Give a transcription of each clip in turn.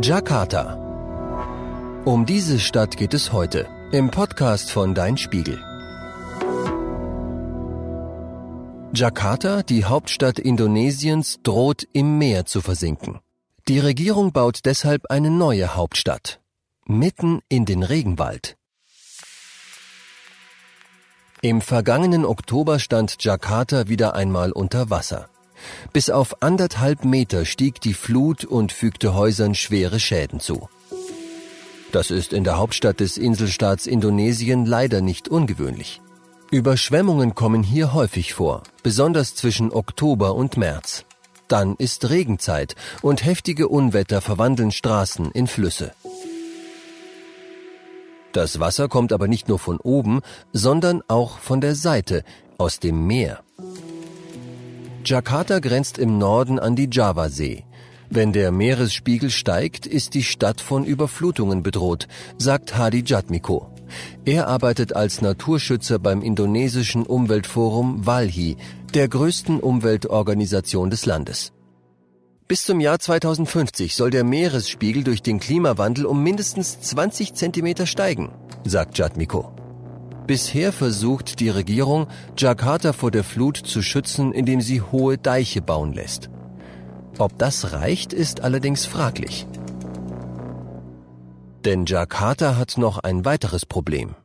Jakarta. Um diese Stadt geht es heute im Podcast von Dein Spiegel. Jakarta, die Hauptstadt Indonesiens, droht im Meer zu versinken. Die Regierung baut deshalb eine neue Hauptstadt. Mitten in den Regenwald. Im vergangenen Oktober stand Jakarta wieder einmal unter Wasser. Bis auf anderthalb Meter stieg die Flut und fügte Häusern schwere Schäden zu. Das ist in der Hauptstadt des Inselstaats Indonesien leider nicht ungewöhnlich. Überschwemmungen kommen hier häufig vor, besonders zwischen Oktober und März. Dann ist Regenzeit und heftige Unwetter verwandeln Straßen in Flüsse. Das Wasser kommt aber nicht nur von oben, sondern auch von der Seite, aus dem Meer. Jakarta grenzt im Norden an die Javasee. Wenn der Meeresspiegel steigt, ist die Stadt von Überflutungen bedroht, sagt Hadi Jatmiko. Er arbeitet als Naturschützer beim indonesischen Umweltforum Walhi, der größten Umweltorganisation des Landes. Bis zum Jahr 2050 soll der Meeresspiegel durch den Klimawandel um mindestens 20 Zentimeter steigen, sagt Jatmiko. Bisher versucht die Regierung, Jakarta vor der Flut zu schützen, indem sie hohe Deiche bauen lässt. Ob das reicht, ist allerdings fraglich. Denn Jakarta hat noch ein weiteres Problem.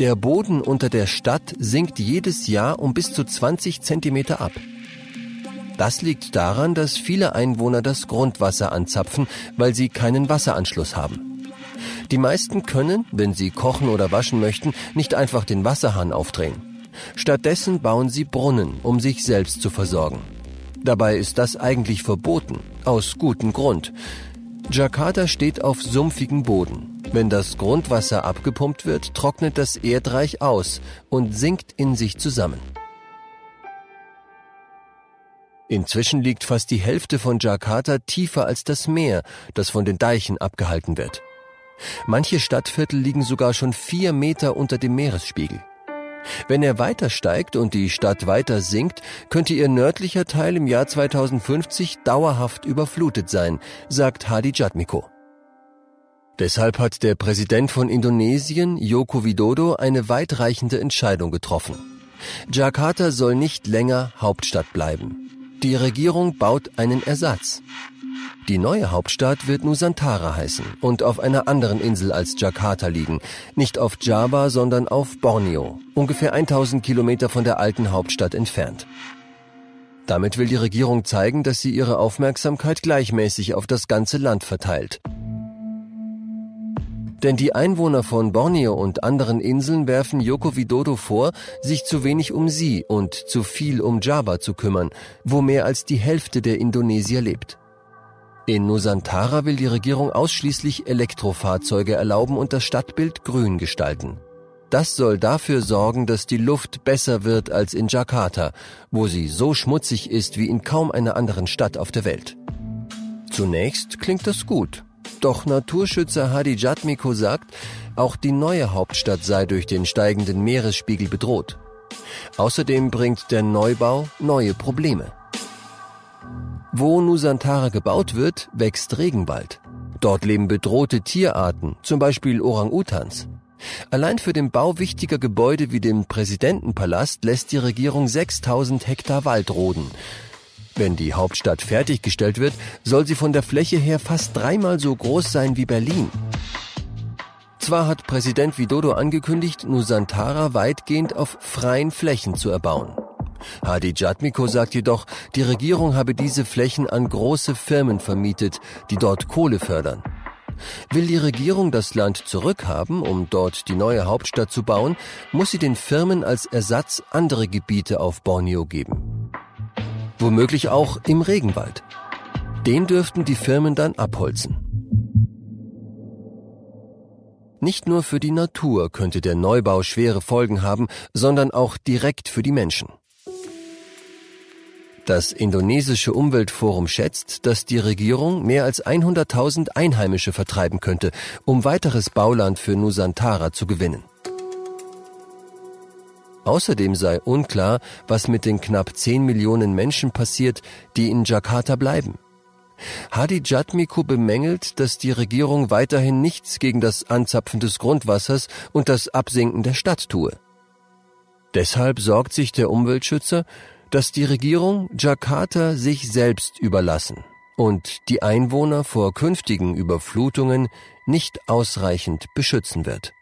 Der Boden unter der Stadt sinkt jedes Jahr um bis zu 20 Zentimeter ab. Das liegt daran, dass viele Einwohner das Grundwasser anzapfen, weil sie keinen Wasseranschluss haben. Die meisten können, wenn sie kochen oder waschen möchten, nicht einfach den Wasserhahn aufdrehen. Stattdessen bauen sie Brunnen, um sich selbst zu versorgen. Dabei ist das eigentlich verboten, aus gutem Grund. Jakarta steht auf sumpfigem Boden. Wenn das Grundwasser abgepumpt wird, trocknet das Erdreich aus und sinkt in sich zusammen. Inzwischen liegt fast die Hälfte von Jakarta tiefer als das Meer, das von den Deichen abgehalten wird. Manche Stadtviertel liegen sogar schon vier Meter unter dem Meeresspiegel. Wenn er weiter steigt und die Stadt weiter sinkt, könnte ihr nördlicher Teil im Jahr 2050 dauerhaft überflutet sein, sagt Hadi Jatmiko. Deshalb hat der Präsident von Indonesien, Joko Widodo, eine weitreichende Entscheidung getroffen. Jakarta soll nicht länger Hauptstadt bleiben. Die Regierung baut einen Ersatz. Die neue Hauptstadt wird Nusantara heißen und auf einer anderen Insel als Jakarta liegen. Nicht auf Java, sondern auf Borneo, ungefähr 1000 Kilometer von der alten Hauptstadt entfernt. Damit will die Regierung zeigen, dass sie ihre Aufmerksamkeit gleichmäßig auf das ganze Land verteilt. Denn die Einwohner von Borneo und anderen Inseln werfen Joko Widodo vor, sich zu wenig um sie und zu viel um Java zu kümmern, wo mehr als die Hälfte der Indonesier lebt. In Nusantara will die Regierung ausschließlich Elektrofahrzeuge erlauben und das Stadtbild grün gestalten. Das soll dafür sorgen, dass die Luft besser wird als in Jakarta, wo sie so schmutzig ist wie in kaum einer anderen Stadt auf der Welt. Zunächst klingt das gut. Doch Naturschützer Hadi Jatmiko sagt, auch die neue Hauptstadt sei durch den steigenden Meeresspiegel bedroht. Außerdem bringt der Neubau neue Probleme. Wo Nusantara gebaut wird, wächst Regenwald. Dort leben bedrohte Tierarten, zum Beispiel Orang-Utans. Allein für den Bau wichtiger Gebäude wie den Präsidentenpalast lässt die Regierung 6000 Hektar Wald roden. Wenn die Hauptstadt fertiggestellt wird, soll sie von der Fläche her fast dreimal so groß sein wie Berlin. Zwar hat Präsident Widodo angekündigt, Nusantara weitgehend auf freien Flächen zu erbauen. Hadi Jatmiko sagt jedoch, die Regierung habe diese Flächen an große Firmen vermietet, die dort Kohle fördern. Will die Regierung das Land zurückhaben, um dort die neue Hauptstadt zu bauen, muss sie den Firmen als Ersatz andere Gebiete auf Borneo geben. Womöglich auch im Regenwald. Den dürften die Firmen dann abholzen. Nicht nur für die Natur könnte der Neubau schwere Folgen haben, sondern auch direkt für die Menschen. Das indonesische Umweltforum schätzt, dass die Regierung mehr als 100.000 Einheimische vertreiben könnte, um weiteres Bauland für Nusantara zu gewinnen. Außerdem sei unklar, was mit den knapp 10 Millionen Menschen passiert, die in Jakarta bleiben. Hadi Jatmiko bemängelt, dass die Regierung weiterhin nichts gegen das Anzapfen des Grundwassers und das Absinken der Stadt tue. Deshalb sorgt sich der Umweltschützer, dass die Regierung Jakarta sich selbst überlassen und die Einwohner vor künftigen Überflutungen nicht ausreichend beschützen wird.